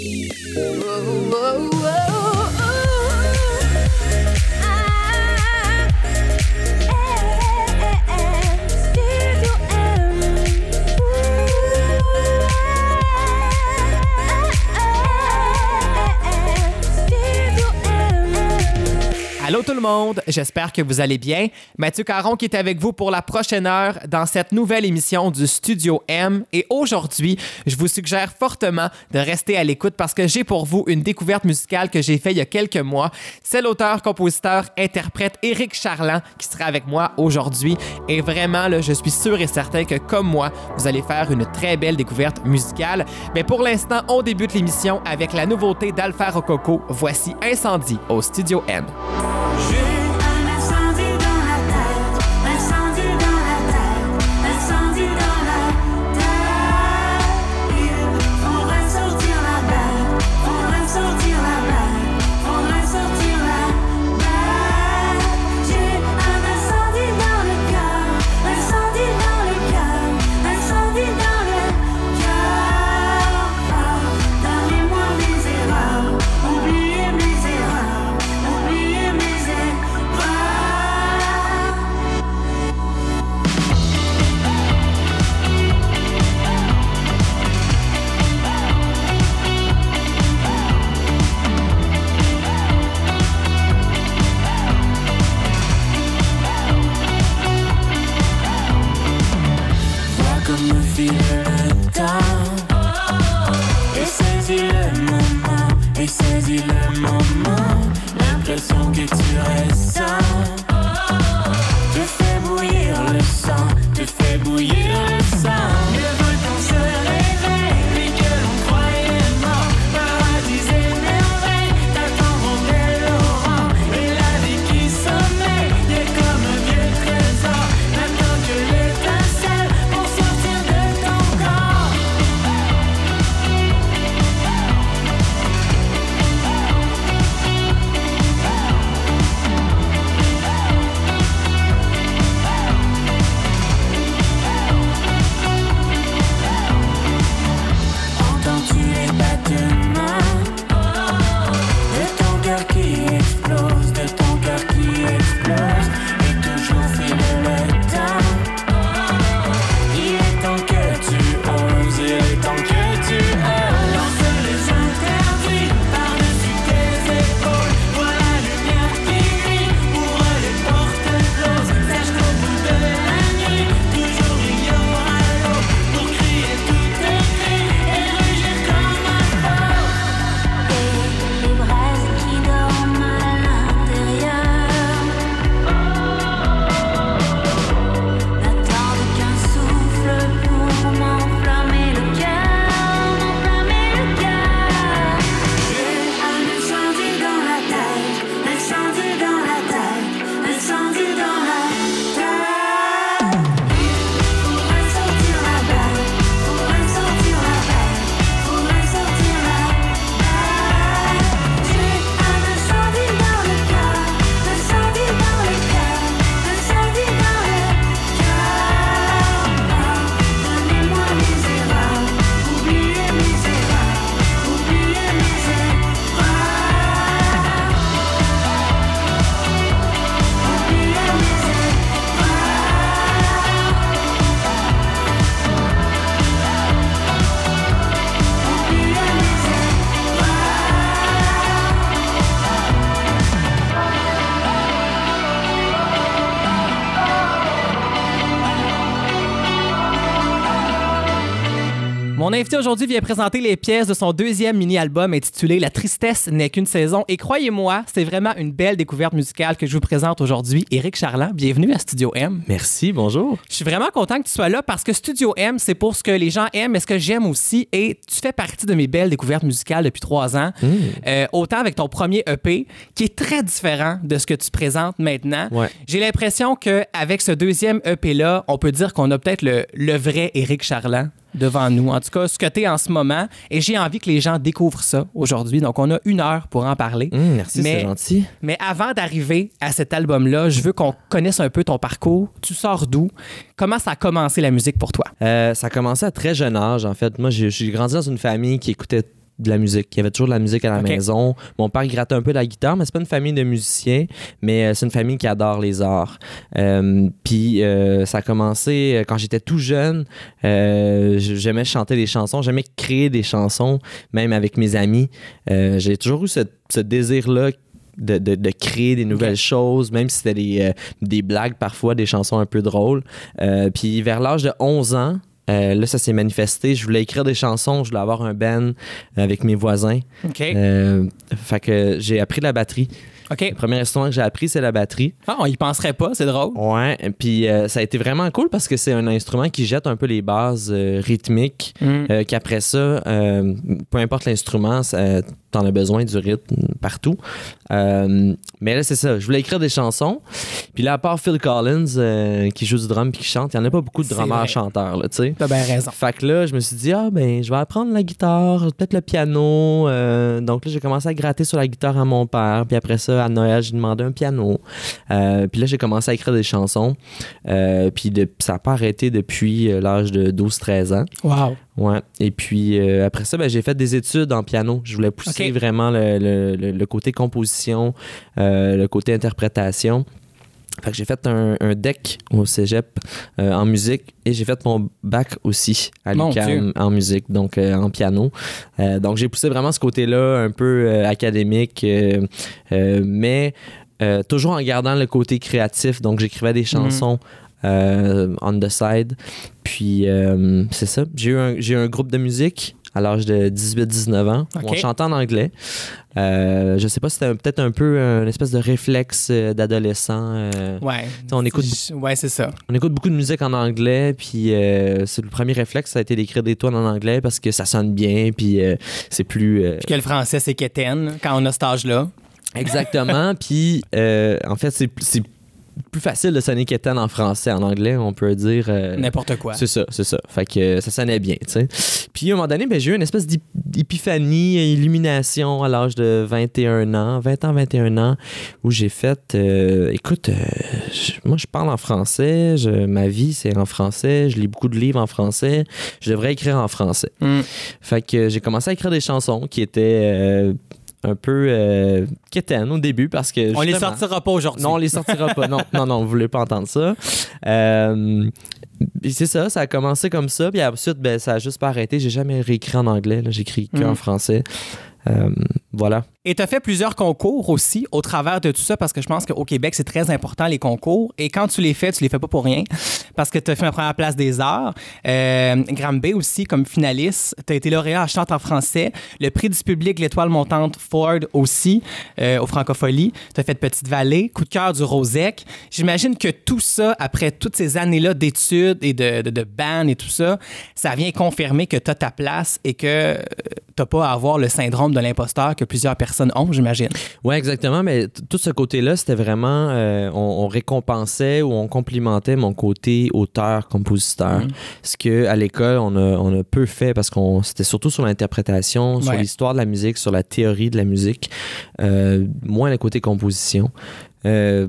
Oh. Le monde, j'espère que vous allez bien. Mathieu Caron qui est avec vous pour la prochaine heure dans cette nouvelle émission du Studio M. Et aujourd'hui, je vous suggère fortement de rester à l'écoute parce que j'ai pour vous une découverte musicale que j'ai faite il y a quelques mois. C'est l'auteur, compositeur, interprète Éric Charland qui sera avec moi aujourd'hui. Et vraiment, je suis sûr et certain que comme moi, vous allez faire une très belle découverte musicale. Mais pour l'instant, on débute l'émission avec la nouveauté d'Alpha Rococo. Voici Incendie au Studio M. Et invité aujourd'hui vient présenter les pièces de son deuxième mini-album intitulé La tristesse n'est qu'une saison. Et croyez-moi, c'est vraiment une belle découverte musicale que je vous présente aujourd'hui. Éric Charland, bienvenue à Studio M. Merci, bonjour. Je suis vraiment content que tu sois là parce que Studio M, c'est pour ce que les gens aiment et ce que j'aime aussi. Et tu fais partie de mes belles découvertes musicales depuis trois ans. Euh, autant avec ton premier EP, qui est très différent de ce que tu présentes maintenant. Ouais. J'ai l'impression qu'avec ce deuxième EP-là, on peut dire qu'on a peut-être le, le vrai Éric Charland devant nous. En tout cas, ce que tu es en ce moment. Et j'ai envie que les gens découvrent ça aujourd'hui. Donc, on a une heure pour en parler. Hum, merci, Mais- c'est gentil. Mais avant d'arriver à cet album-là, je veux qu'on connaisse un peu ton parcours. Tu sors d'où? Comment ça a commencé la musique pour toi? Euh, ça a commencé à très jeune âge, en fait. Moi, j'ai grandi dans une famille qui écoutait de la musique. Il y avait toujours de la musique à la maison. Mon père grattait un peu de la guitare, mais c'est pas une famille de musiciens, mais euh, c'est une famille qui adore les arts. Euh, Puis euh, ça a commencé quand j'étais tout jeune. euh, j'aimais chanter des chansons, j'aimais créer des chansons, même avec mes amis. J'ai toujours eu ce, ce désir-là. De, de- de créer des nouvelles choses, même si c'était des, euh, des blagues parfois, des chansons un peu drôles. Euh, puis vers l'âge de 11 ans, euh, là, ça s'est manifesté. Je voulais écrire des chansons, je voulais avoir un band avec mes voisins. OK. Euh, fait que j'ai appris la batterie. OK. Le premier instrument que j'ai appris, c'est la batterie. Ah, on y penserait pas, c'est drôle. Ouais, puis euh, ça a été vraiment cool parce que c'est un instrument qui jette un peu les bases euh, rythmiques. Mm. euh, Qu'après ça, euh, peu importe l'instrument, ça- t'en as besoin du rythme partout. Euh, mais là, c'est ça. Je voulais écrire des chansons. Puis là, à part Phil Collins euh, qui joue du drum puis qui chante, il n'y en a pas beaucoup de C'est drummers vrai. chanteurs, là, tu sais. T'as bien raison. Fait que là, je me suis dit, ah ben, je vais apprendre la guitare, peut-être le piano. Euh, donc là, j'ai commencé à gratter sur la guitare à mon père. Puis après ça, à Noël, j'ai demandé un piano. Puis là, j'ai commencé à écrire des chansons. Puis de- ça n'a pas arrêté depuis l'âge de 12-13 ans. Wow. Ouais. Et puis euh, après ça, ben, j'ai fait des études en piano. Je voulais pousser vraiment le, le- le- côté composition, euh, le côté interprétation. Fait que j'ai fait un, un deck au cégep euh, en musique et j'ai fait mon bac aussi à l'UQAM en musique, donc euh, en piano. Euh, donc j'ai poussé vraiment ce côté-là un peu académique, mais toujours en gardant le côté créatif. Donc j'écrivais des chansons euh, on the side. Puis euh, c'est ça. J'ai eu, un, j'ai eu un groupe de musique à l'âge de 18-19 ans. où Ok. on chantait en anglais. Euh, je sais pas si c'était un- peut-être un peu un espèce de réflexe euh, d'adolescent. Ouais. on écoute- Ouais, c'est ça. on écoute beaucoup de musique en anglais, puis euh, c'est le premier réflexe, ça a été d'écrire des tunes en anglais parce que ça sonne bien, puis euh, c'est plus. Puis que le français, c'est quétaine quand on a cet âge-là. Exactement, puis en fait, c'est c'est plus facile de sonner qu'étant en français. En anglais, on peut dire. euh, N'importe quoi. C'est ça, c'est ça. Fait que euh, ça sonnait bien, tu sais. Puis à un moment donné, ben, j'ai eu une espèce d'ép- d'épiphanie, illumination à l'âge de 21 ans, 20 ans, 21 ans, où j'ai fait, euh, écoute, euh, moi je parle en français, je- ma vie c'est en français, je lis beaucoup de livres en français, je devrais écrire en français. Mm. Fait que j'ai commencé à écrire des chansons qui étaient un peu euh, au début parce que... On les sortira pas aujourd'hui. non, on les sortira pas. Non, non, non, vous voulez pas entendre ça. Euh, c'est ça, ça a commencé comme ça. Puis ensuite, ben, ça a juste pas arrêté. J'ai jamais réécrit en anglais. J'écris que Mm. français. Euh, voilà. Et tu as fait plusieurs concours aussi au travers de tout ça parce que je pense qu'au Québec, c'est très important les concours. Et quand tu les fais, tu les fais pas pour rien parce que tu as fait la première place des arts. Euh, Granby aussi, comme finaliste, tu as été lauréat à Chante en français. Le prix du public, l'étoile montante Ford aussi, euh, au Francophonie. Tu as fait Petite Vallée, Coup de cœur du Rosec. J'imagine que tout ça, après toutes ces années-là d'études et de, de, band et tout ça, ça vient confirmer que tu as ta place et que tu pas à avoir le syndrome de l'imposteur que plusieurs personnes ont, j'imagine. Ouais, exactement. Mais tout ce côté-là, c'était vraiment. euh, on, on récompensait ou on complimentait mon côté auteur-compositeur. Mhm. Ce que à l'école, on a, on a peu fait parce qu'on c'était surtout sur l'interprétation, sur Ouais. l'histoire de la musique, sur la théorie de la musique, euh, moins le côté composition. Euh,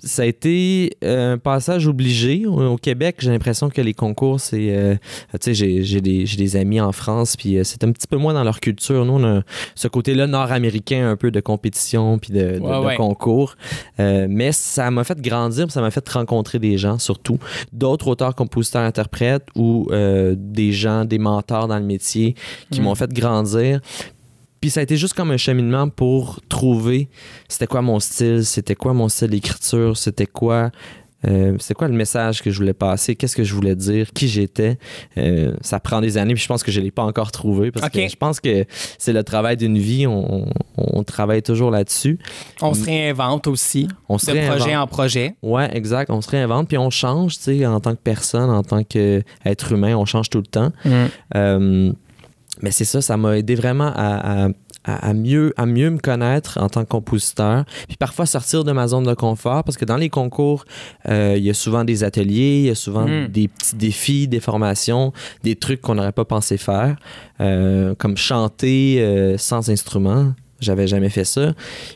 ça a été euh, un passage obligé. Au, Québec, j'ai l'impression que les concours, c'est. euh, tu sais, j'ai- j'ai des, j'ai des amis en France, puis euh, c'est un petit peu moins dans leur culture. Nous, on a ce côté-là nord-américain, un peu de compétition, puis de, de- Ouais, de ouais. concours. Euh, mais ça m'a fait grandir, ça m'a fait rencontrer des gens, surtout. D'autres auteurs, compositeurs, interprètes, ou euh, des gens, des mentors dans le métier qui Mm. m'ont fait grandir. Puis ça a été juste comme un cheminement pour trouver c'était quoi mon style, c'était quoi mon style d'écriture, c'était quoi euh, c'était quoi le message que je voulais passer, qu'est-ce que je voulais dire, qui j'étais. Euh, ça prend des années, puis je pense que je l'ai pas encore trouvé parce que je pense que c'est le travail d'une vie, on, on- travaille toujours là-dessus. On se réinvente aussi, On se de réinvente. projet en projet. Ouais, exact. On se réinvente, puis on change, tu sais, en tant que personne, en tant qu'être humain, on change tout le temps. Euh, mais c'est ça, ça m'a aidé vraiment à, à- mieux, à mieux me connaître en tant que compositeur. Puis parfois sortir de ma zone de confort, parce que dans les concours, euh, il y a souvent des ateliers, il y a souvent Mm. des petits défis, des formations, des trucs qu'on n'aurait pas pensé faire, euh, comme chanter euh, sans instrument. J'avais jamais fait ça.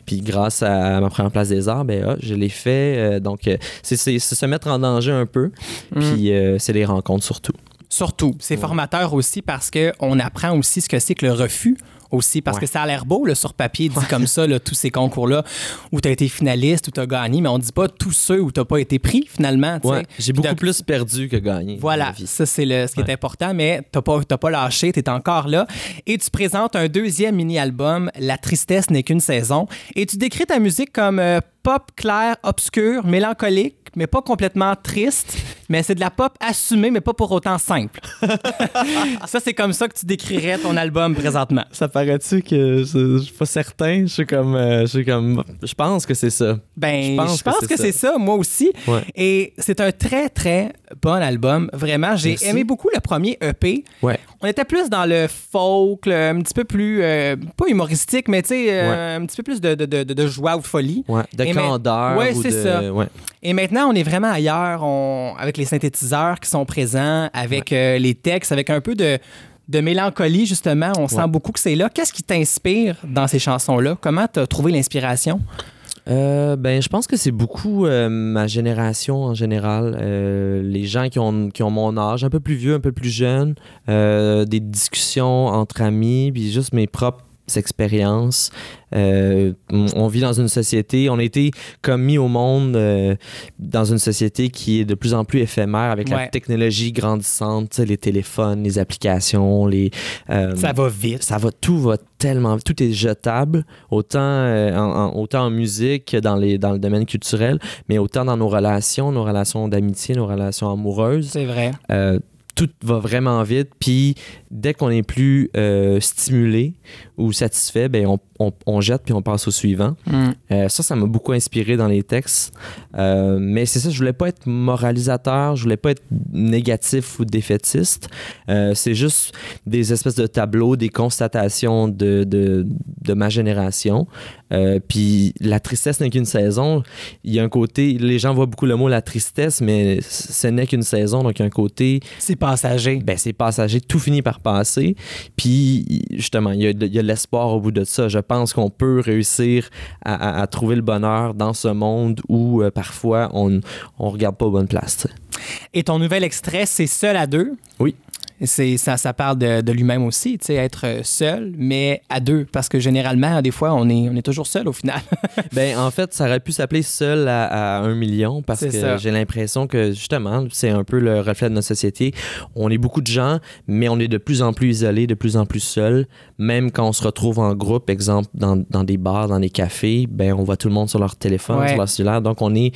Puis grâce à ma première place des arts, ben, ah, je l'ai fait. Donc, c'est se mettre en danger un peu. Mm. Puis c'est les rencontres surtout. Surtout, c'est formateur aussi parce qu'on apprend aussi ce que c'est que le refus aussi, parce Ouais. que ça a l'air beau, là, sur papier, dit comme ça, là, tous ces concours-là où tu as été finaliste, où tu as gagné, mais on dit pas tous ceux où tu n'as pas été pris, finalement. tu. Ouais, j'ai beaucoup plus perdu que gagné. Voilà, ça c'est le, ce qui est important, mais t'as pas, pas lâché, t'es encore là. Et tu présentes un deuxième mini-album, La tristesse n'est qu'une saison. Et tu décris ta musique comme euh, pop clair, obscur, mélancolique, mais pas complètement triste. Mais c'est de la pop assumée, mais pas pour autant simple. ça, c'est comme ça que tu décrirais ton album présentement. Ça paraît-tu que je, je suis pas certain? Je suis comme. euh, je suis comme. Je pense que c'est ça. Ben, Je pense je pense que que c'est ça. moi aussi. Ouais. Et c'est un très, très bon album. Vraiment, j'ai aimé beaucoup le premier EP. Ouais. On était plus dans le folk, le- un petit peu plus, euh, pas humoristique, mais tu sais, euh, un petit peu plus de, de, de, de joie ou de folie. Ouais. De Et candeur. Ouais, ou c'est ça. Ouais. Et maintenant, on est vraiment ailleurs, on, avec les synthétiseurs qui sont présents, avec euh, les textes, avec un peu de, de mélancolie, justement. On sent beaucoup que c'est là. Qu'est-ce qui t'inspire dans ces chansons-là? Comment tu as trouvé l'inspiration? Euh, ben, je pense que c'est beaucoup euh, ma génération en général. Euh, les gens qui ont, qui ont mon âge, un peu plus vieux, un peu plus jeunes, euh, des discussions entre amis, puis juste mes propres expériences. Euh, on vit dans une société, on a été comme mis au monde euh, dans une société qui est de plus en plus éphémère avec Ouais. la technologie grandissante, les téléphones, les applications, les... euh, Ça va vite. ça va tout va tellement tout est jetable autant en, en- autant en musique que dans les dans le domaine culturel mais autant dans nos relations nos relations d'amitié nos relations amoureuses C'est vrai. Tout va vraiment vite puis dès qu'on est plus euh, stimulé ou satisfait ben on, on- on jette puis on passe au suivant Mm. euh, ça, ça m'a beaucoup inspiré dans les textes. Euh, mais c'est ça, je voulais pas être moralisateur, je voulais pas être négatif ou défaitiste. C'est juste des espèces de tableaux, des constatations de, de, de ma génération. Puis la tristesse n'est qu'une saison. Il y a un côté, les gens voient beaucoup le mot la tristesse, mais ce n'est qu'une saison. Donc il y a un côté C'est passager. ben, c'est passager, tout finit par passer. Puis, justement, il y a, de- il y a de l'espoir au bout de ça. Je pense qu'on peut réussir à, à- à trouver le bonheur dans ce monde où euh, parfois on on regarde pas aux bonnes places. Et ton nouvel extrait, c'est Seul à deux? Oui. C'est, ça, ça parle de, de lui-même aussi, tu sais, être seul, mais à deux. Parce que généralement, des fois, on est, on est toujours seul au final. Ben, en fait, ça aurait pu s'appeler Seul à, à un million parce que j'ai l'impression que, justement, c'est un peu le reflet de notre société. On est beaucoup de gens, mais on est de plus en plus isolés, de plus en plus seuls. Même quand on se retrouve en groupe, exemple, dans, dans des bars, dans des cafés, ben, on voit tout le monde sur leur téléphone, Ouais. sur leur cellulaire. Donc, on est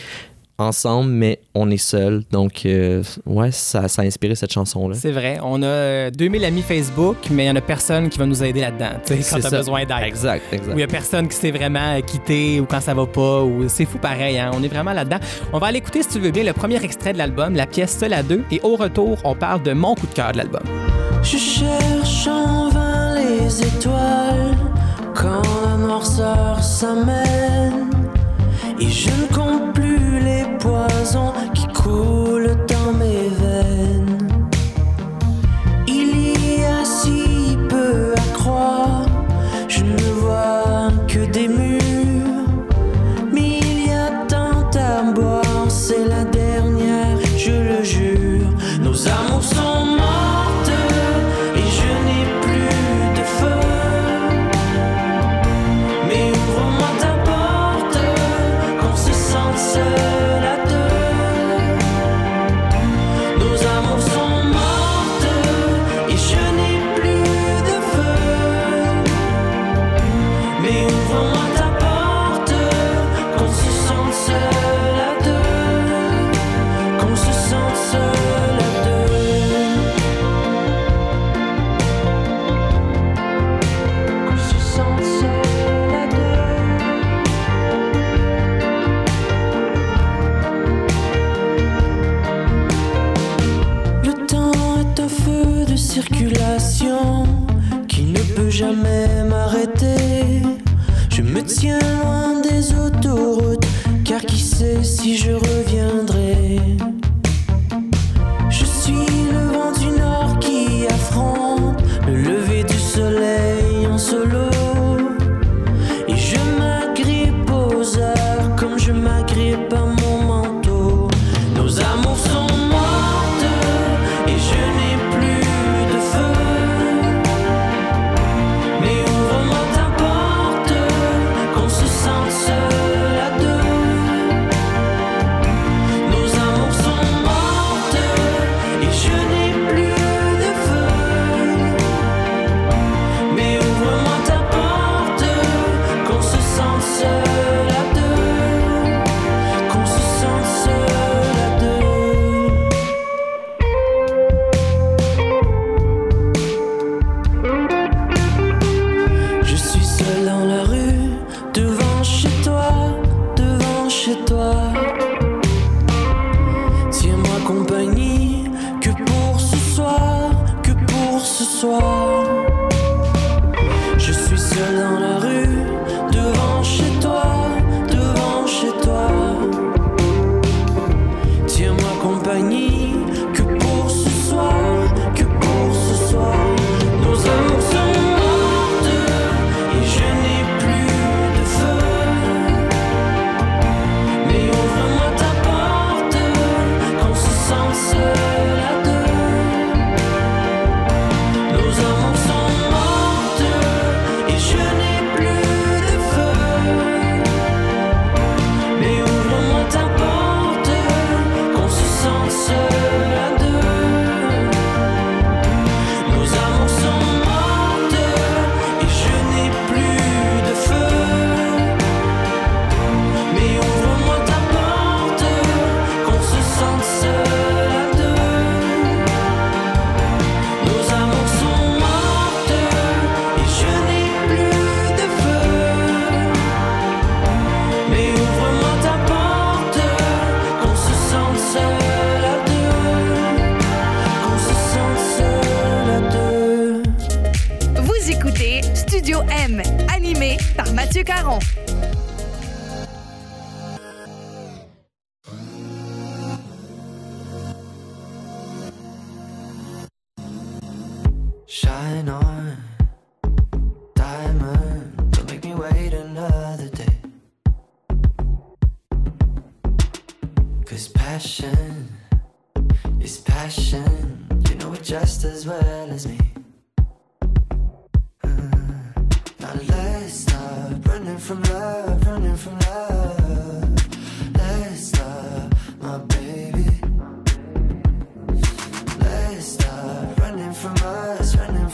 ensemble, mais on est seul. Donc, euh, ouais, ça, ça a inspiré cette chanson-là. c'est vrai. On a euh, 2000 amis Facebook, mais il n'y en a personne qui va nous aider là-dedans, tu sais, quand C'est tu as ça. besoin d'aide. Exact, exact. Où il n'y a personne qui s'est vraiment quitté ou quand ça va pas. ou C'est fou pareil, hein? on est vraiment là-dedans. On va aller écouter, si tu veux bien, le premier extrait de l'album, la pièce Seul à deux. Et au retour, on parle de mon coup de cœur de l'album. Je cherche en vain les étoiles quand la noirceur s'amène et je ne compte plus les poisons qui coulent dans mes veines. Il y a si peu à croire, je ne vois que des murs, mais il y a tant à boire, c'est la dernière, je le jure. Nos amours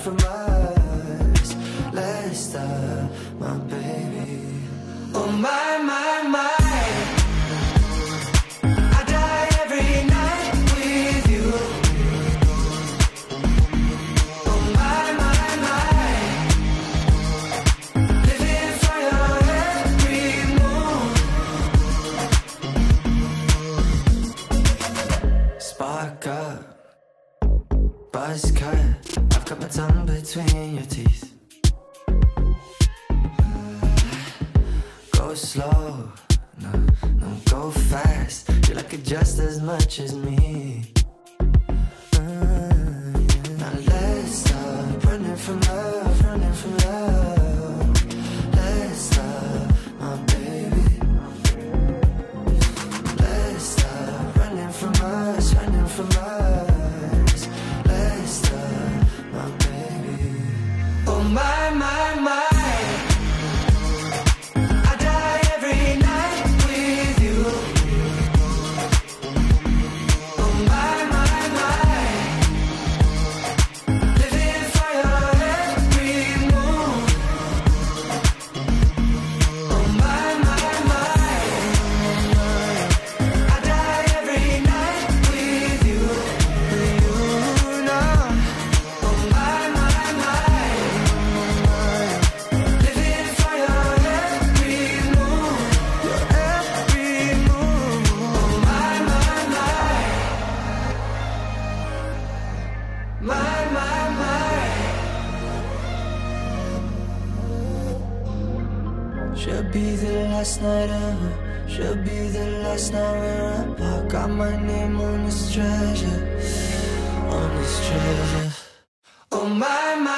for my Should be the last night ever. Should be the last night we're apart. Got my name on this treasure. On this treasure. Oh my, my.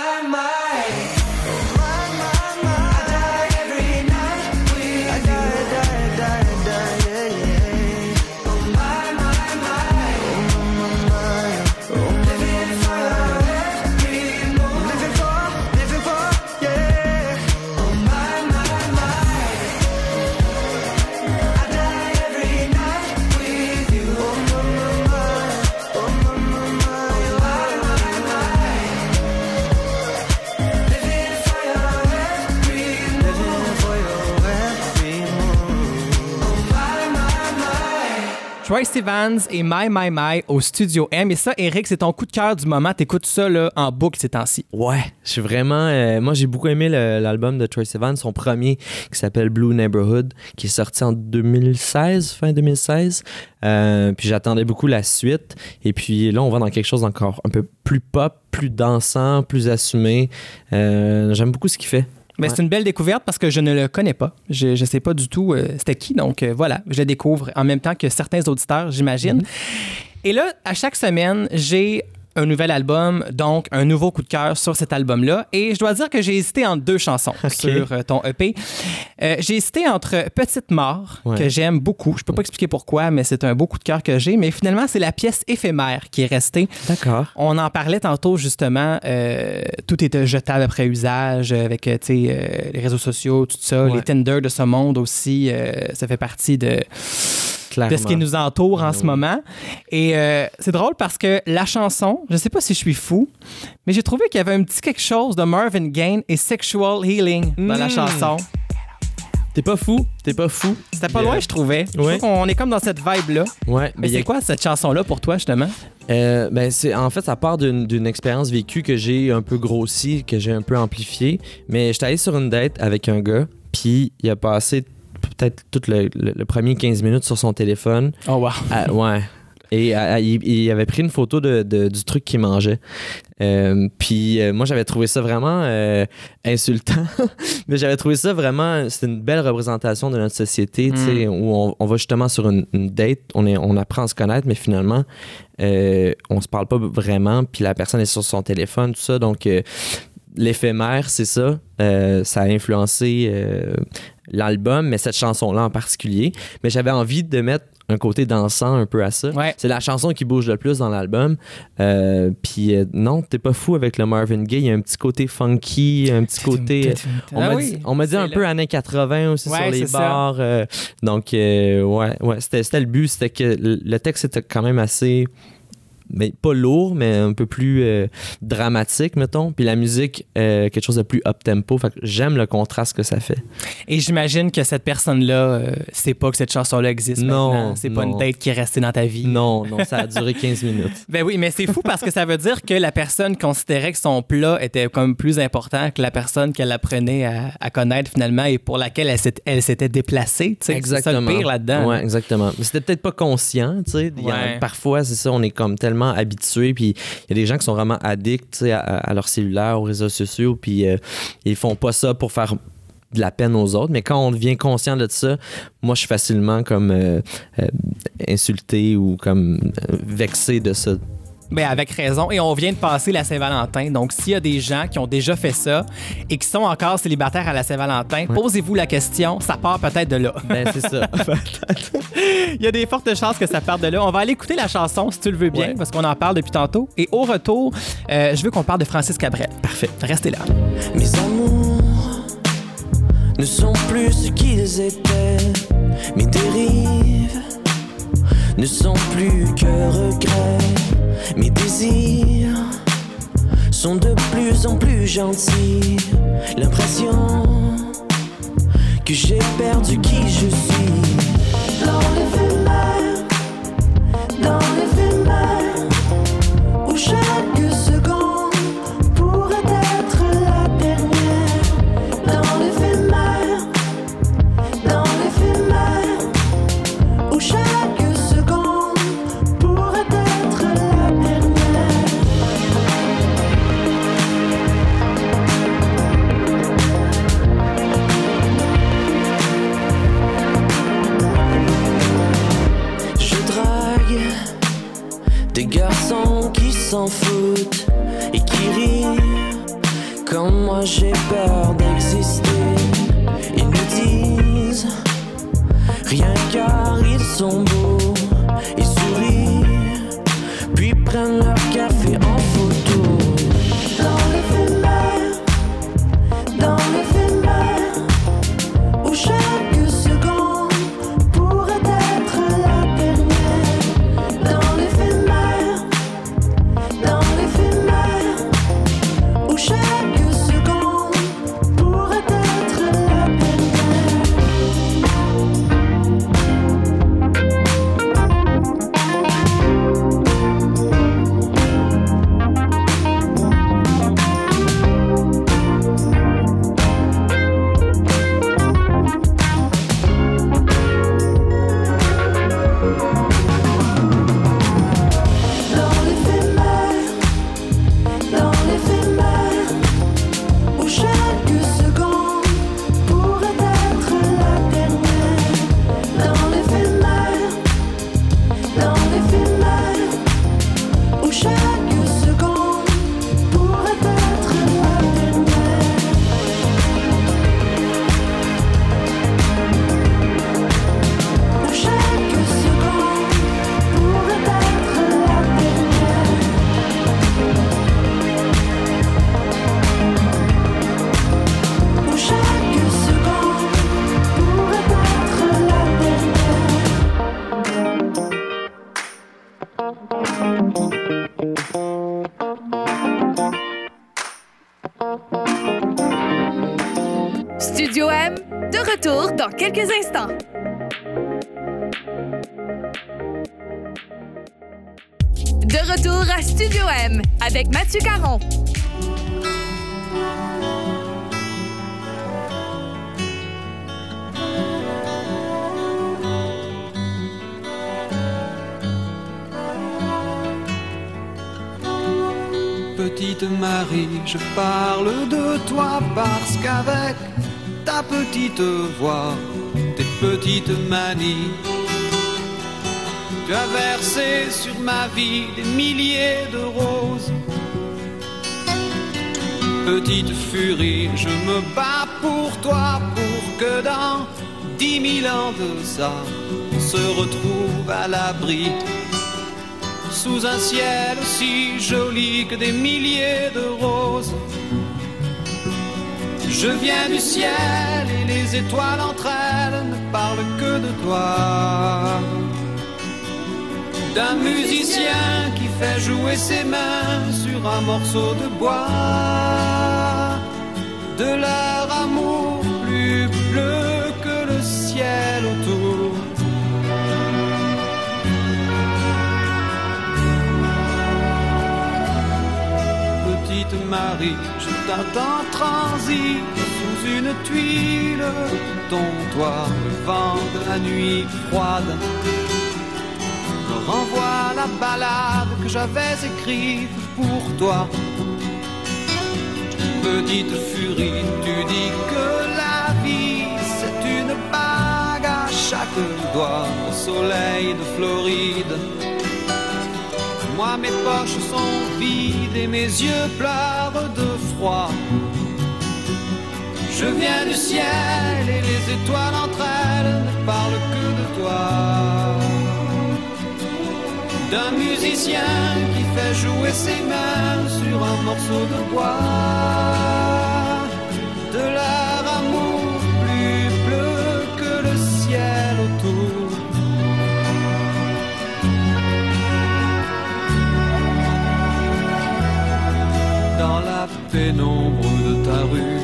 Troy Stevens et My My My au Studio M. Et ça, Eric, c'est ton coup de cœur du moment. T'écoutes ça là, en boucle ces temps-ci. Ouais, je vraiment. euh, moi, j'ai beaucoup aimé l'album de Troy Sivan, son premier qui s'appelle Blue Neighborhood, qui est sorti en 2016, fin 2016. Euh, puis j'attendais beaucoup la suite. Et puis là, on va dans quelque chose d'encore un peu plus pop, plus dansant, plus assumé. Euh, J'aime beaucoup ce qu'il fait. Mais Ouais. c'est une belle découverte parce que je ne le connais pas. Je ne sais pas du tout euh, c'était qui. Donc euh, voilà, je le découvre en même temps que certains auditeurs, j'imagine. Et là, à chaque semaine, j'ai un nouvel album, donc un nouveau coup de cœur sur cet album-là. Et je dois dire que j'ai hésité entre deux chansons sur euh, ton EP. Euh, j'ai hésité entre Petite Mort, Ouais. que j'aime beaucoup. Je peux pas expliquer pourquoi, mais c'est un beau coup de cœur que j'ai. Mais finalement, c'est la pièce éphémère qui est restée. D'accord. On en parlait tantôt, justement. euh, tout est jetable après usage avec euh, les réseaux sociaux, tout ça. Ouais. Les Tinder de ce monde aussi. ça fait partie de, Clairement. de ce qui nous entoure en ce moment. Et euh, c'est drôle parce que la chanson, je sais pas si je suis fou, mais j'ai trouvé qu'il y avait un petit quelque chose de Marvin Gaye et Sexual Healing dans la Mm. chanson. T'es pas fou, t'es pas fou? C'était pas loin, je trouvais. Je trouve qu'on est comme dans cette vibe-là. Ouais, Mais il y a c'est quoi cette chanson-là pour toi, justement? Euh, ben c'est en fait ça part d'une d'une expérience vécue que j'ai un peu grossie, que j'ai un peu amplifiée. Mais j'étais allé sur une date avec un gars, puis il a passé peut-être tout le, le- le premier 15 minutes sur son téléphone. Oh, wow. Ah, ouais. Et euh, il, il avait pris une photo de, de- du truc qu'il mangeait. Euh, puis euh, moi, j'avais trouvé ça vraiment euh, insultant. Mais j'avais trouvé ça vraiment. C'est une belle représentation de notre société, sais, où on, on va justement sur une, une date, on, est, on apprend à se connaître, mais finalement, on se parle pas vraiment. Puis la personne est sur son téléphone, tout ça. Donc, l'éphémère, c'est ça. Euh, ça a influencé euh, l'album, mais cette chanson-là en particulier. Mais j'avais envie de mettre un côté dansant un peu à ça. Ouais. C'est la chanson qui bouge le plus dans l'album. Euh, Puis non, t'es pas fou avec le Marvin Gaye. Il y a un petit côté funky, un petit côté. On Ah m'a oui, dit, on m'a dit un le- peu années 80 aussi Ouais, sur les bars. donc, ouais, ouais c'était, le but. C'était que le texte était quand même assez. Mais pas lourd, mais un peu plus euh, dramatique, mettons. Puis la musique, euh, quelque chose de plus up-tempo. Fait j'aime le contraste que ça fait. Et j'imagine que cette personne-là euh, sait pas que cette chanson-là existe. Non, maintenant. C'est pas une date qui est restée dans ta vie. Non, non, ça a duré 15 minutes. Ben oui, mais c'est fou parce que ça veut dire que la personne considérait que son plat était comme plus important que la personne qu'elle apprenait à, à connaître finalement et pour laquelle elle s'était déplacée. sais. C'est ça le pire là-dedans. Ouais, exactement. Mais c'était peut-être pas conscient, tu sais. Ouais. Parfois, c'est ça, on est comme tellement habitué, puis il y a des gens qui sont vraiment addicts, à, leur cellulaire, aux réseaux sociaux, puis euh, ils font pas ça pour faire de la peine aux autres, mais quand on devient conscient de ça, moi, je suis facilement comme euh, euh, insulté ou comme vexé de ça. Ben avec raison. Et on vient de passer la Saint-Valentin. Donc, s'il y a des gens qui ont déjà fait ça et qui sont encore célibataires à la Saint-Valentin, posez-vous la question. Ça part peut-être de là. Ben, c'est ça. Il y a des fortes chances que ça parte de là. On va aller écouter la chanson, si tu le veux bien, Ouais. parce qu'on en parle depuis tantôt. Et au retour, euh, je veux qu'on parle de Francis Cabrel. Parfait. Restez là. Mes amours ne sont plus ce qu'ils étaient. Mes dérives ne sont plus que regrets. Mes désirs sont de plus en plus gentils. L'impression que j'ai perdu qui je suis. Dans l'éphémère, dans l'éphémère, où chaque et qui rient comme moi j'ai peur d'exister. Ils me disent rien car ils sont beaux instants. De retour à Studio M avec Mathieu Caron. Petite Marie, je parle de toi parce qu'avec ta petite voix, tes petites manies, tu as versé sur ma vie des milliers de roses. Petite furie, je me bats pour toi, pour que dans dix mille ans de ça, on se retrouve à l'abri sous un ciel aussi joli que des milliers de roses. Je viens du ciel et les étoiles entre elles ne parlent que de toi. D'un musicien qui fait jouer ses mains sur un morceau de bois. De leur amour plus bleu que le ciel autour. Petite Marie, je t'attends transi une tuile. Ton toit, le vent de la nuit froide me renvoie la balade que j'avais écrite pour toi. Petite furie, tu dis que la vie c'est une bague à chaque doigt au soleil de Floride. Moi mes poches sont vides et mes yeux pleurent de froid. Je viens du ciel et les étoiles entre elles ne parlent que de toi. D'un musicien qui fait jouer ses mains sur un morceau de bois. De leur amour plus bleu que le ciel autour. dans la pénombre de ta rue.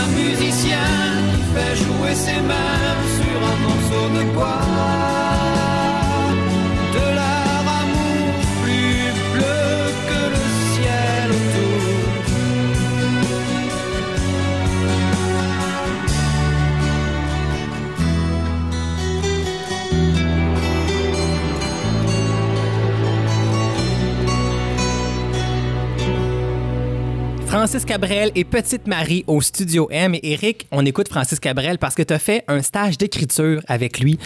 Un musicien fait jouer ses mains sur un morceau de bois. Francis Cabrel et Petite Marie au Studio M. Et Eric, on écoute Francis Cabrel parce que tu as fait un stage d'écriture avec lui.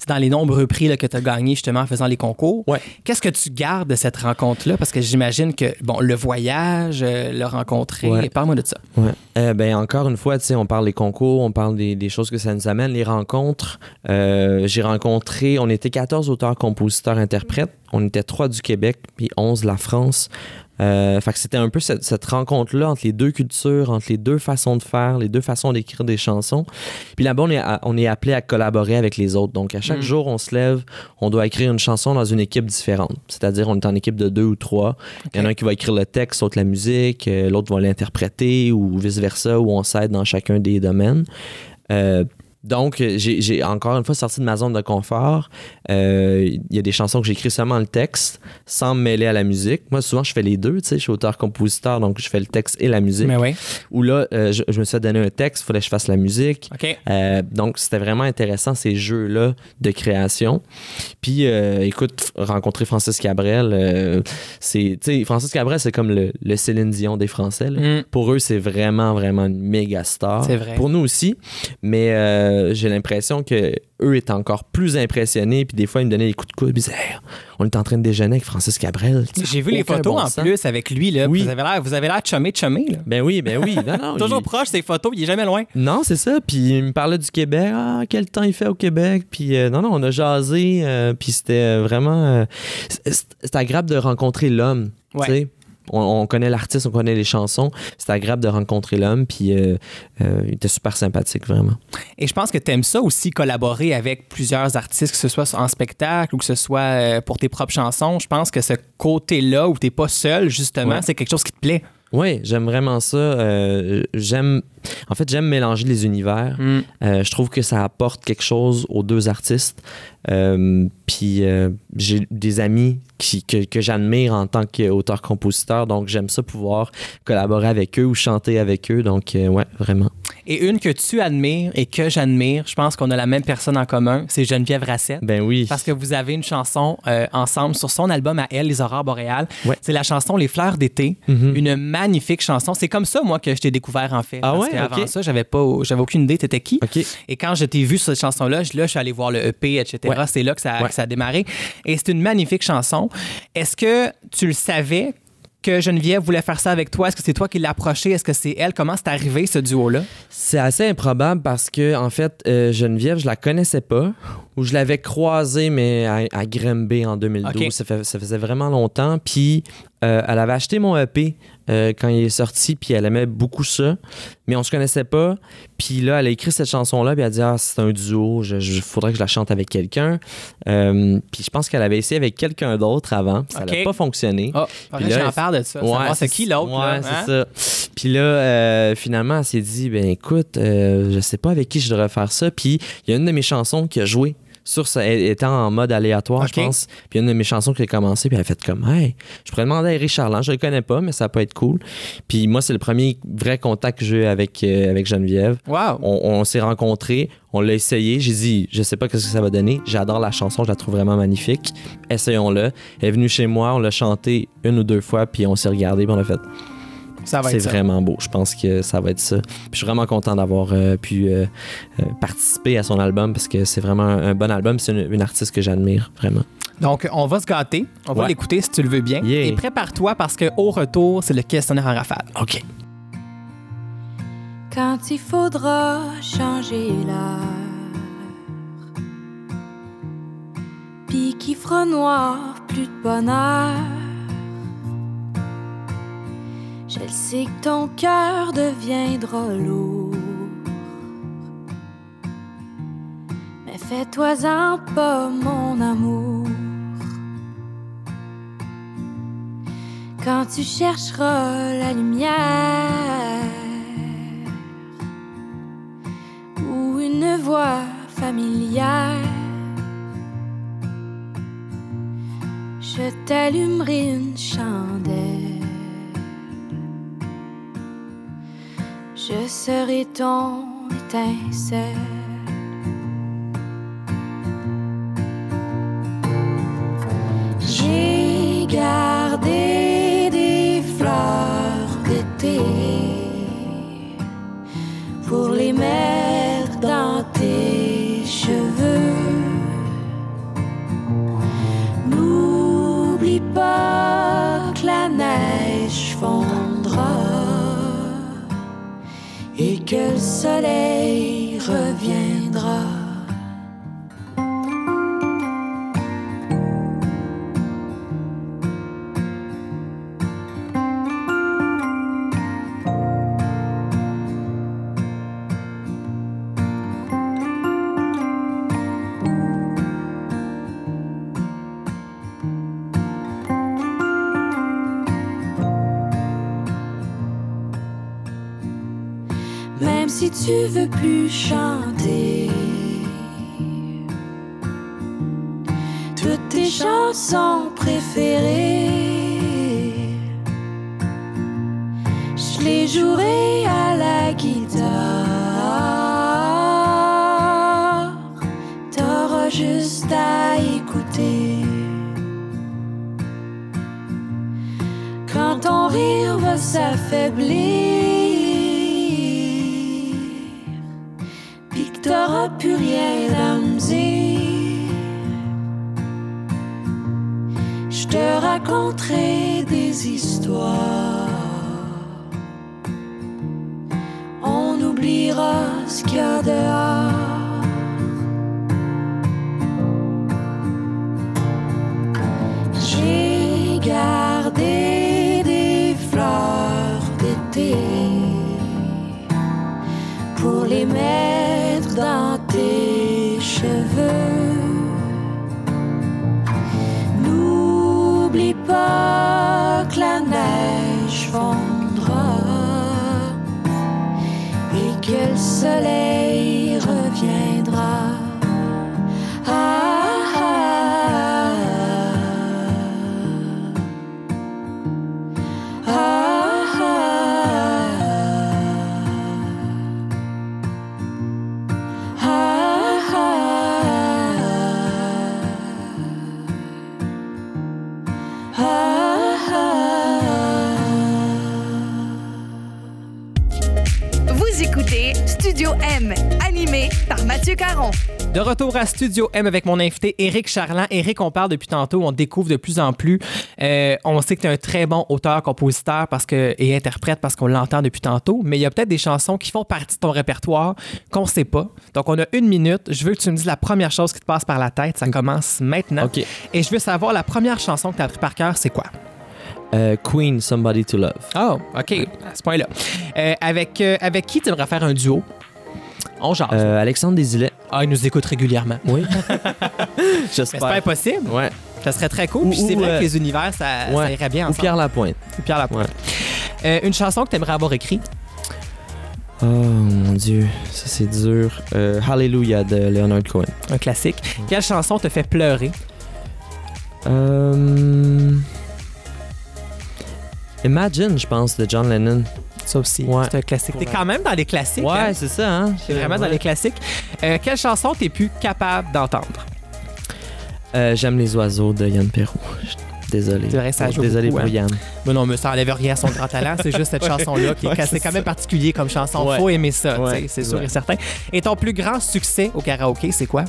C'est dans les nombreux prix là, que tu as gagnés justement en faisant les concours. Ouais. Qu'est-ce que tu gardes de cette rencontre-là? Parce que j'imagine que, bon, le voyage, euh, le rencontrer, Ouais. parle-moi de ça. Ouais. Euh, ben encore une fois, tu sais, on parle des concours, on parle des, des choses que ça nous amène, les rencontres. Euh, j'ai rencontré, on était 14 auteurs, compositeurs, interprètes. On était trois du Québec, puis 11 de la France. Euh, fait que c'était un peu cette, cette rencontre-là entre les deux cultures, entre les deux façons de faire, les deux façons d'écrire des chansons. Puis là-bas, on est, à- on est appelé à collaborer avec les autres. Donc, à chaque Mm. jour, on se lève, on doit écrire une chanson dans une équipe différente. C'est-à-dire, on est en équipe de deux ou trois. Il y en a un qui va écrire le texte, l'autre la musique, euh, l'autre va l'interpréter ou vice-versa, ou on s'aide dans chacun des domaines. Euh, donc, j'ai j'ai encore une fois sorti de ma zone de confort. Euh, Il y a des chansons que j'écris seulement le texte, sans me mêler à la musique. Moi, souvent, je fais les deux. Tu sais, je suis auteur-compositeur, donc je fais le texte et la musique. Mais oui. Ou là, euh, je, je me suis donné un texte, il fallait que je fasse la musique. Euh, donc, c'était vraiment intéressant, ces jeux-là de création. Puis, euh, écoute, rencontrer Francis Cabrel, euh, c'est, tu sais, Francis Cabrel, c'est comme le, le Céline Dion des Français. Mm. Pour eux, c'est vraiment, vraiment une méga star. C'est vrai. Pour nous aussi. Mais euh, j'ai l'impression que eux étaient encore plus impressionnés. Puis des fois, ils me donnaient des coups de coude. Ils disaient, Hey, on est en train de déjeuner avec Francis Cabrel. J'ai vu les photos bon en sens. plus avec lui. Là. Oui. Vous avez l'air, vous avez l'air chumé, chumé. Là. Ben oui, ben oui. Non, non, Toujours il- proche, ces photos, il est jamais loin. Non, c'est ça. Puis il me parlait du Québec. Ah, quel temps il fait au Québec. Puis euh, non, non, on a jasé. euh, puis c'était vraiment. c'est- c'est agréable de rencontrer l'homme. Ouais. On, on connaît l'artiste, on connaît les chansons. C'était agréable de rencontrer l'homme, puis euh, euh, il était super sympathique, vraiment. Et je pense que tu aimes ça aussi, collaborer avec plusieurs artistes, que ce soit en spectacle ou que ce soit euh, pour tes propres chansons. Je pense que ce côté-là où tu n'es pas seul, justement, Ouais. c'est quelque chose qui te plaît. Oui, j'aime vraiment ça. Euh, j'aime, en fait, j'aime mélanger les univers. Mm. Euh, je trouve que ça apporte quelque chose aux deux artistes. Euh, puis euh, j'ai des amis qui, que, que j'admire en tant qu'auteur-compositeur, donc j'aime ça pouvoir collaborer avec eux ou chanter avec eux. Donc, ouais, vraiment. Et une que tu admires et que j'admire, je pense qu'on a la même personne en commun, c'est Geneviève Rassette. Ben oui. Parce que vous avez une chanson ensemble sur son album à elle, Les Aurores Boréales. Ouais. C'est la chanson Les Fleurs d'été. Mhm. Une magnifique chanson. C'est comme ça, moi, que je t'ai découvert, en fait. Ah Parce ouais? Qu'avant Ok. ça, j'avais pas, j'avais aucune idée t'étais qui. Et quand je t'ai vu sur cette chanson-là, je, là, je suis allé voir le EP, etc. Ouais. C'est là que ça, Ouais. que ça a démarré. Et c'est une magnifique chanson. Est-ce que tu le savais que Geneviève voulait faire ça avec toi? Est-ce que c'est toi qui l'as approché? Est-ce que c'est elle? Comment c'est arrivé, ce duo-là? C'est assez improbable parce que, en fait, euh, Geneviève, je la connaissais pas ou je l'avais croisée, mais à, à Grimby en 2012. Ok. Ça, fait- ça faisait vraiment longtemps. Puis, euh, elle avait acheté mon EP euh, quand il est sorti, puis elle aimait beaucoup ça. Mais on se connaissait pas. Puis là, elle a écrit cette chanson-là, puis elle a dit Ah, c'est un duo, il faudrait que je la chante avec quelqu'un. Euh, puis je pense qu'elle avait essayé avec quelqu'un d'autre avant, puis ça n'a pas fonctionné. Oh, Puis là, j'en parle de ça. savoir c'est qui l'autre? Ouais, là, c'est hein? ça. Puis là, euh, finalement, elle s'est dit, ben écoute, je sais pas avec qui je devrais faire ça. Puis il y a une de mes chansons qui a joué sur ça, elle étant en mode aléatoire, je pense. Puis une de mes chansons qui a commencé, puis elle a fait comme, hey, je pourrais demander à Richard Charland, je le connais pas, mais ça peut être cool. Puis moi, c'est le premier vrai contact que j'ai eu avec, euh, avec Geneviève. Wow. On, on s'est rencontrés, on l'a essayé. J'ai dit, je sais pas ce que ça va donner. J'adore la chanson, je la trouve vraiment magnifique. Essayons-le. Elle est venue chez moi, on l'a chanté une ou deux fois, puis on s'est regardé, puis on a fait. Ça va C'est être ça. vraiment beau. Je pense que ça va être ça. Puis je suis vraiment content d'avoir euh, pu euh, euh, participer à son album parce que c'est vraiment un, un bon album. C'est une, une artiste que j'admire vraiment. Donc, on va se gâter. On va l'écouter si tu le veux bien. Yeah. Et prépare-toi parce qu'au retour, c'est le questionnaire en rafale. OK. Quand il faudra changer l'heure, puis qu'il fera noir, plus de bonheur. Je sais que ton cœur deviendra lourd. Mais fais-toi-en pas, mon amour. Quand tu chercheras la lumière ou une voix familière, je t'allumerai une chandelle. Je serai ton étincelle. J'ai gardé des fleurs d'été pour les mettre dans tes cheveux. N'oublie pas que le soleil reviendra. Tu veux plus chanter toutes tes chansons préférées, je les jouerai à la guitare. T'auras juste à écouter. Quand ton rire va s'affaiblir, des histoires. On oubliera ce qu'il y a dehors. J'ai gardé des chanter pour les mettre dans soleil retour à Studio M avec mon invité Éric Charland. Éric, on parle depuis tantôt, on découvre de plus en plus. Euh, on sait que tu es un très bon auteur-compositeur parce que, et interprète parce qu'on l'entend depuis tantôt, mais il y a peut-être des chansons qui font partie de ton répertoire qu'on ne sait pas. Donc, on a une minute. Je veux que tu me dises la première chose qui te passe par la tête. Ça commence maintenant. OK. Et je veux savoir, la première chanson que tu as appris par cœur, c'est quoi? Euh, Queen, Somebody to Love. Oh, OK, à ce point-là. Euh, avec, euh, avec qui tu aimerais faire un duo? On jase. Euh, Alexandre Desilets. Ah, il nous écoute régulièrement. Oui. J'espère. pas impossible. Ouais. Ça serait très cool. Ou- Puis c'est ou, vrai euh, que les univers, ça, ça Ouais. irait bien Ou. Pierre Lapointe. Ou Pierre Lapointe. Euh, une chanson que tu aimerais avoir écrite? Oh mon Dieu, ça c'est dur. Euh, Hallelujah de Leonard Cohen. Un classique. Quelle chanson te fait pleurer? Imagine, je pense, de John Lennon. Ça aussi, Ouais. c'est un classique. T'es quand même dans les classiques. hein? Ouais, c'est ça, hein? T'es vraiment dans les classiques. Euh, quelle chanson t'es plus capable d'entendre? Euh, J'aime les oiseaux de Yann Perrault. Je- Désolé. C'est vrai, ça joue Désolé beaucoup, pour hein. Yann. Mais non, mais ça enlève rien à son grand talent. C'est juste cette chanson-là qui est, Ouais, c'est c'est quand même particulier comme chanson. Ouais. Faut aimer ça, Ouais, tu sais, c'est sûr ouais. et certain. Et ton plus grand succès au karaoké, c'est quoi?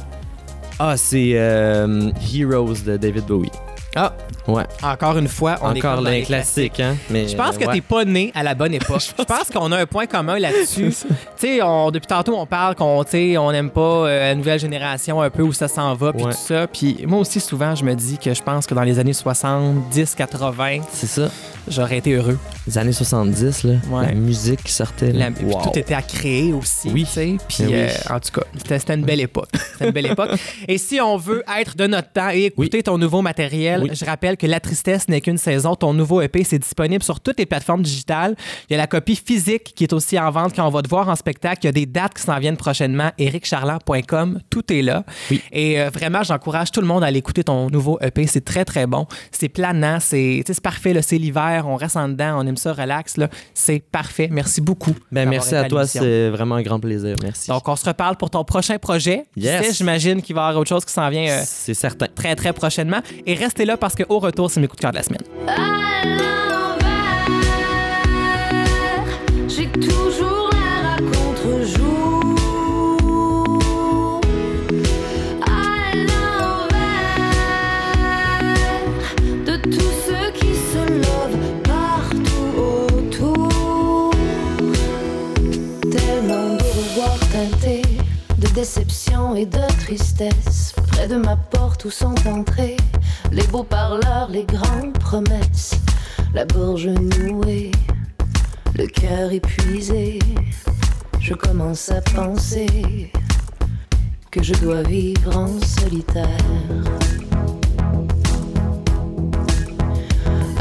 Ah, c'est euh, Heroes de David Bowie. Ah, Ouais. encore une fois, on est Encore comme dans les classiques, hein? Mais, Je pense que euh, ouais. t'es pas né à la bonne époque. je pense qu'on a un point commun là-dessus. tu depuis tantôt, on parle qu'on on n'aime pas euh, la nouvelle génération un peu où ça s'en va, puis Ouais. tout ça. Puis moi aussi, souvent, je me dis que je pense que dans les années 70, 80, C'est ça. j'aurais été heureux. Les années 70, là. Ouais. La musique qui sortait. Là. Wow. Tout était à créer aussi. Oui. Puis oui. euh, en tout cas, c'était une belle époque. C'était une belle époque. Et si on veut être de notre temps et écouter ton nouveau matériel, Oui. je rappelle que La Tristesse n'est qu'une saison. Ton nouveau EP, c'est disponible sur toutes les plateformes digitales. Il y a la copie physique qui est aussi en vente quand on va te voir en spectacle. Il y a des dates qui s'en viennent prochainement. ericharland.com, tout est là. Oui. Et euh, vraiment, j'encourage tout le monde à aller écouter ton nouveau EP. C'est très, très bon. C'est planant. C'est parfait. C'est l'hiver. On reste en dedans. On aime ça relax. C'est parfait. Merci beaucoup. Ben, merci à toi, c'est vraiment un grand plaisir. Merci. Donc, on se reparle pour ton prochain projet. Yes. J'imagine qu'il va y avoir autre chose qui s'en vient euh, c'est certain. très, très prochainement. Et restez là parce qu'au retour, c'est mes coups de cœur de la semaine. Déception et de tristesse. Près de ma porte où sont entrés les beaux parleurs, les grandes promesses. La gorge nouée, le cœur épuisé. Je commence à penser que je dois vivre en solitaire.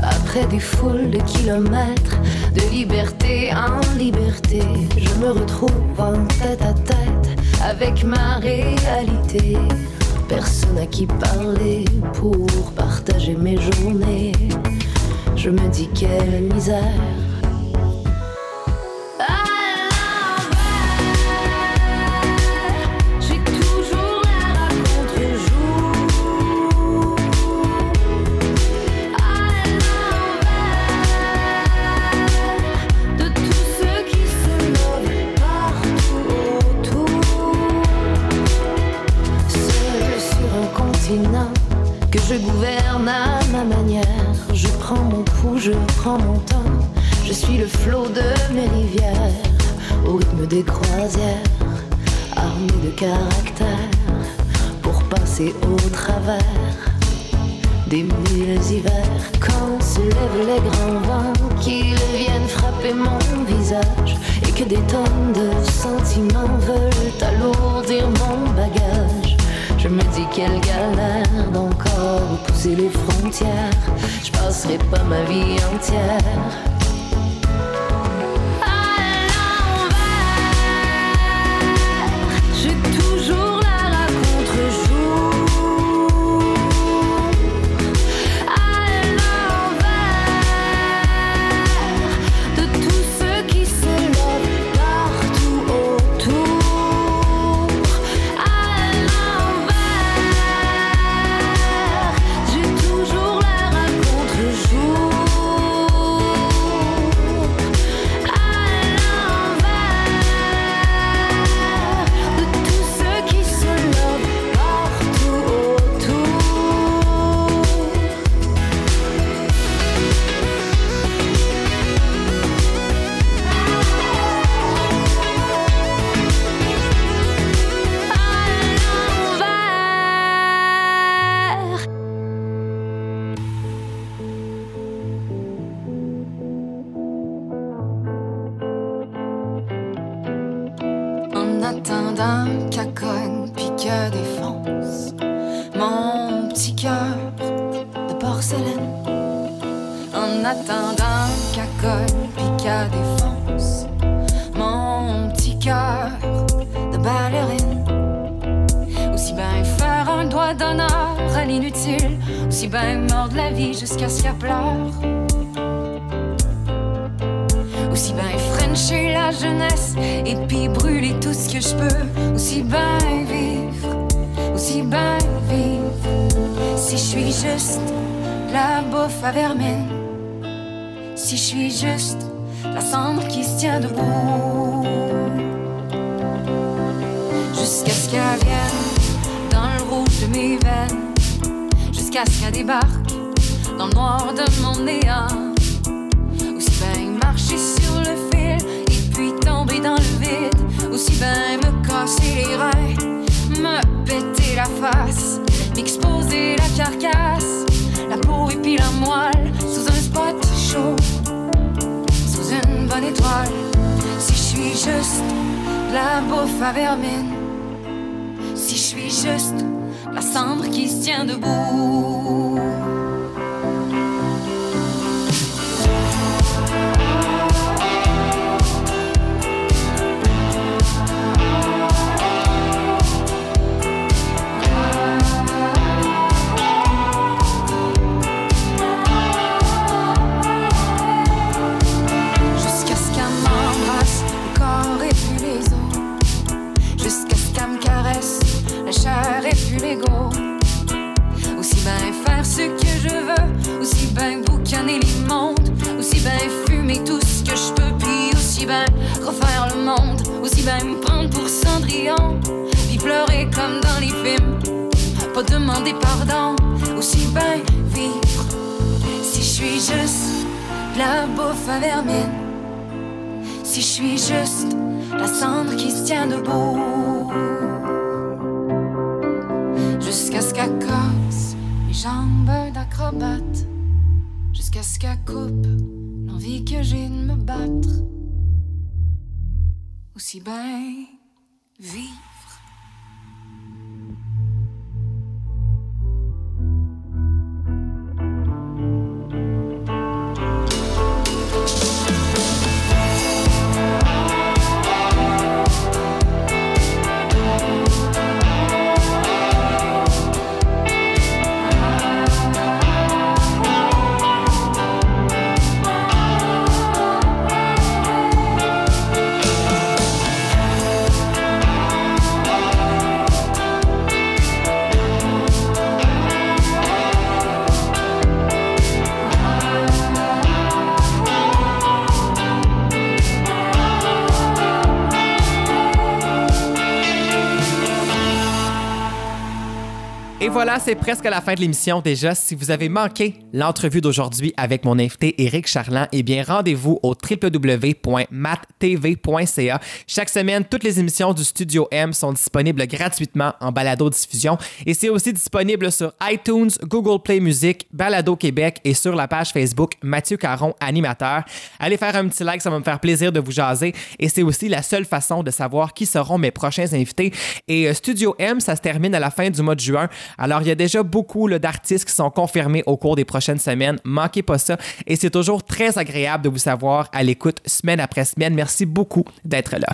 Après des foules de kilomètres, de liberté en liberté, je me retrouve en tête à tête avec ma réalité. Personne à qui parler pour partager mes journées. Je me dis quelle misère. Mon. Je suis le flot de mes rivières au rythme des croisières, armé de caractère pour passer au travers des mille hivers. Quand se lèvent les grands vents, qu'ils viennent frapper mon que des tonnes de sentiments veulent alourdir mon bagage. Je me dis quelle galère d'encore pousser les frontières. Je passerai pas ma vie entière. Débarque dans le noir de mon néant. Aussi bien marcher sur le fil et puis tomber dans le vide. Aussi bien me casser les reins, me péter la face, m'exposer la carcasse, la peau et puis la moelle sous un spot chaud, sous une bonne étoile. Si je suis juste la bouffe à vermine, si je suis juste la cendre qui se tient debout. Bien me prendre pour Cendrillon. Puis pleurer comme dans les films. Pas demander pardon Aussi bien vivre. Si je suis juste la bouffe à vermine. Si je suis juste la cendre qui se tient debout. Jusqu'à ce qu'elle casse mes jambes d'acrobate. Jusqu'à ce qu'elle coupe l'envie que j'ai de me battre Aussi bien vivre voilà, c'est presque la fin de l'émission déjà. Si vous avez manqué l'entrevue d'aujourd'hui avec mon invité Éric Charland, eh bien rendez-vous au www.mattv.ca. Chaque semaine, toutes les émissions du Studio M sont disponibles gratuitement en balado-diffusion et c'est aussi disponible sur iTunes, Google Play Music, Balado Québec et sur la page Facebook Mathieu Caron, animateur. Allez faire un petit like, ça va me faire plaisir de vous jaser et c'est aussi la seule façon de savoir qui seront mes prochains invités. Et euh, Studio M, ça se termine à la fin du mois de juin. Alors, il y a déjà beaucoup d'artistes qui sont confirmés au cours des prochaines semaines. Manquez pas ça. Et c'est toujours très agréable de vous savoir à l'écoute semaine après semaine. Merci beaucoup d'être là.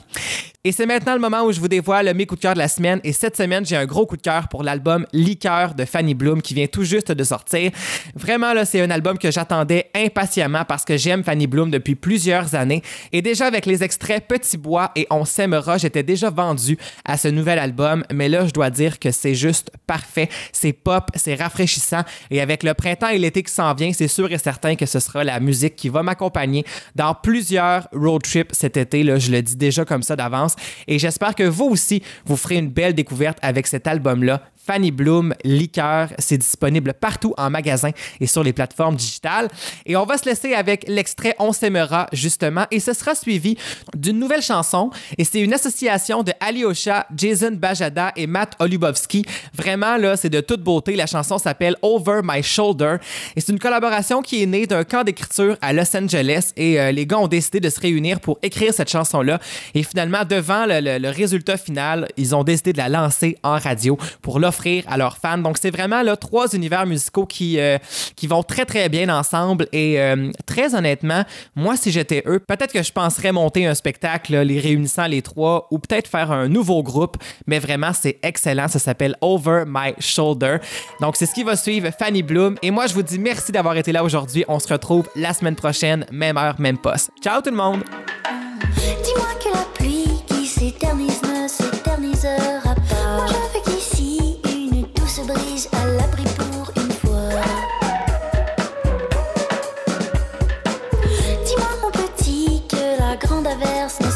Et c'est maintenant le moment où je vous dévoile mes coups de cœur de la semaine. Et cette semaine, j'ai un gros coup de cœur pour l'album Liqueur de Fanny Bloom qui vient tout juste de sortir. Vraiment, là, c'est un album que j'attendais impatiemment parce que j'aime Fanny Bloom depuis plusieurs années. Et déjà avec les extraits Petit Bois et On s'aimera, j'étais déjà vendu à ce nouvel album. Mais là, je dois dire que c'est juste parfait. C'est pop, c'est rafraîchissant. Et avec le printemps et l'été qui s'en vient, c'est sûr et certain que ce sera la musique qui va m'accompagner dans plusieurs road trips cet été. Là, je le dis déjà comme ça d'avance. Et j'espère que vous aussi, vous ferez une belle découverte avec cet album-là. Fanny Bloom, Liqueur, c'est disponible partout en magasin et sur les plateformes digitales. Et on va se laisser avec l'extrait On s'aimera, justement, et ce sera suivi d'une nouvelle chanson. Et c'est une association de Alyosha, Jason Bajada et Matt Olubowski. Vraiment, là, c'est de toute beauté. La chanson s'appelle Over My Shoulder. Et c'est une collaboration qui est née d'un camp d'écriture à Los Angeles. Et euh, les gars ont décidé de se réunir pour écrire cette chanson-là. Et finalement, devant le- le résultat final, ils ont décidé de la lancer en radio pour l'offrir à leurs fans. Donc, c'est vraiment là, trois univers musicaux qui, euh, qui vont très, très bien ensemble. Et euh, très honnêtement, moi, si j'étais eux, peut-être que je penserais monter un spectacle, les réunissant les trois, ou peut-être faire un nouveau groupe. Mais vraiment, c'est excellent. Ça s'appelle Over My Shoulder. Donc, c'est ce qui va suivre Fanny Bloom. Et moi, je vous dis merci d'avoir été là aujourd'hui. On se retrouve la semaine prochaine, même heure, même poste. Ciao tout le monde! À l'abri pour une fois. Dis-moi mon petit que la grande averse ne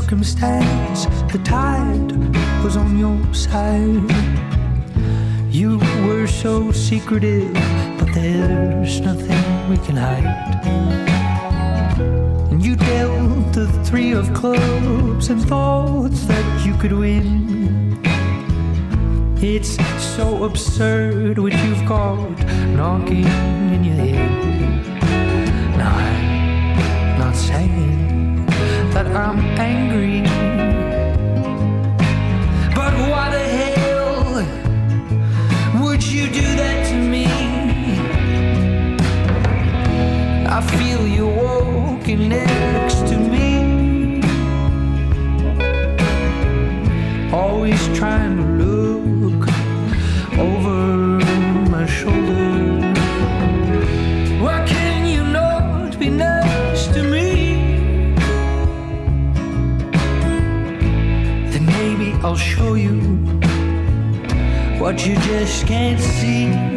circumstance, the tide was on your side. You were so secretive, but there's nothing we can hide. And you dealt the three of clubs and thoughts that you could win. It's so absurd what you've got knocking in your head. Now I'm not saying that I'm angry. But why the hell would you do that to me? I feel you walking next to me. Always trying to lose. I'll show you what you just can't see.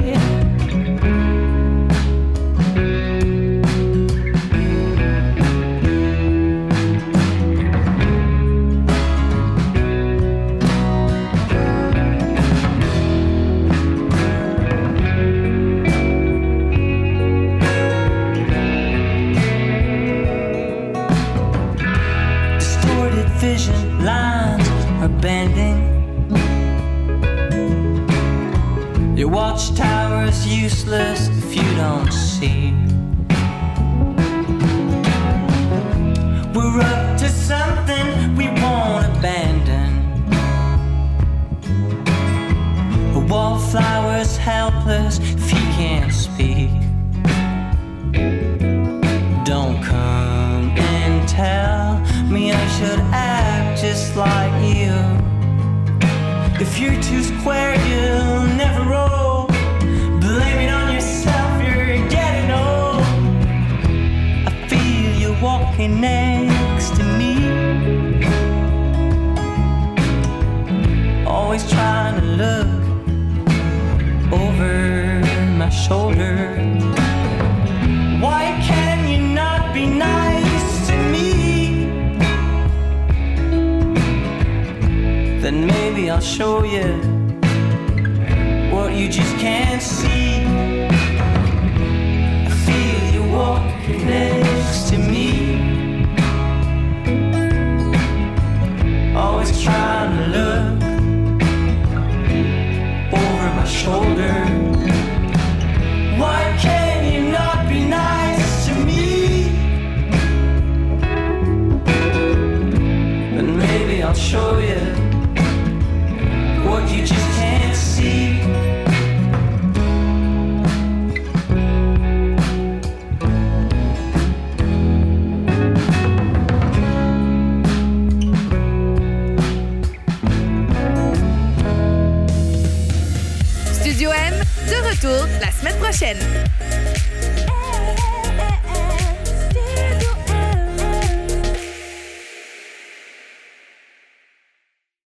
useless if you don't show you.